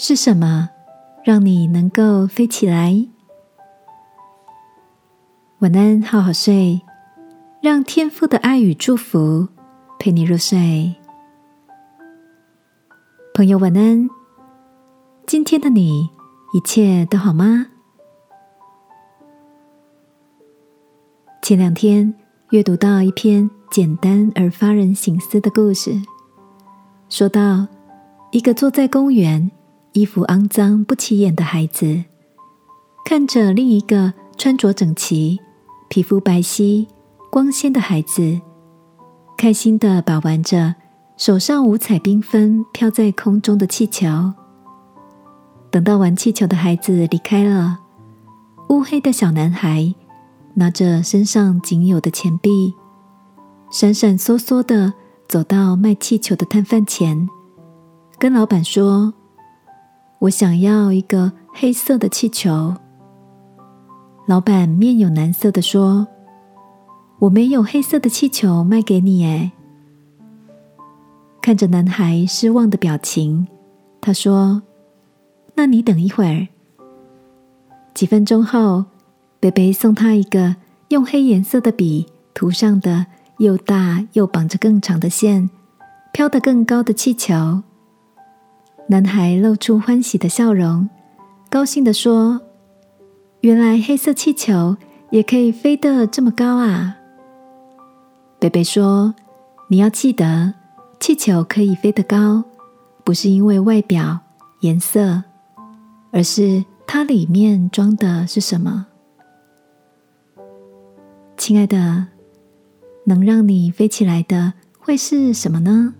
是什么让你能够飞起来？晚安，好好睡，让天父的爱与祝福陪你入睡。朋友，晚安。今天的你一切都好吗？前两天阅读到一篇简单而发人省思的故事，说到一个坐在公园。衣服肮脏、不起眼的孩子，看着另一个穿着整齐、皮肤白皙、光鲜的孩子，开心的把玩着手上五彩缤纷、飘在空中的气球。等到玩气球的孩子离开了，乌黑的小男孩拿着身上仅有的钱币，闪闪烁烁的走到卖气球的摊贩前，跟老板说。我想要一个黑色的气球。老板面有难色的说：“我没有黑色的气球卖给你。”哎，看着男孩失望的表情，他说：“那你等一会儿。”几分钟后，贝贝送他一个用黑颜色的笔涂上的又大又绑着更长的线、飘得更高的气球。男孩露出欢喜的笑容，高兴地说：“原来黑色气球也可以飞得这么高啊！”贝贝说：“你要记得，气球可以飞得高，不是因为外表颜色，而是它里面装的是什么。”亲爱的，能让你飞起来的会是什么呢？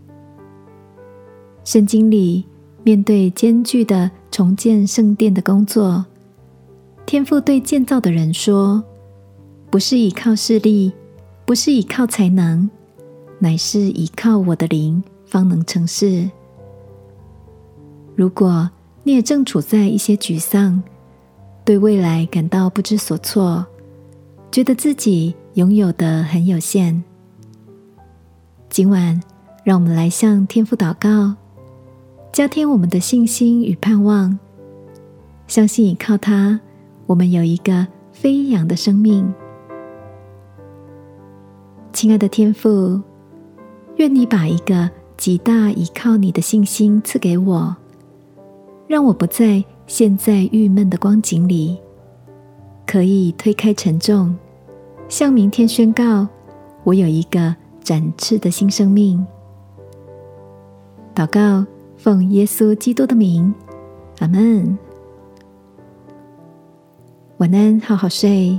圣经里。面对艰巨的重建圣殿的工作，天父对建造的人说：“不是依靠势力，不是依靠才能，乃是依靠我的灵，方能成事。”如果你也正处在一些沮丧，对未来感到不知所措，觉得自己拥有的很有限，今晚让我们来向天父祷告。加添我们的信心与盼望，相信依靠它，我们有一个飞扬的生命。亲爱的天父，愿你把一个极大依靠你的信心赐给我，让我不在现在郁闷的光景里，可以推开沉重，向明天宣告：我有一个展翅的新生命。祷告。奉耶稣基督的名，阿门。晚安，好好睡。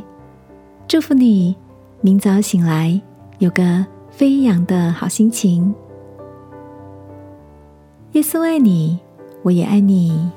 祝福你，明早醒来有个飞扬的好心情。耶稣爱你，我也爱你。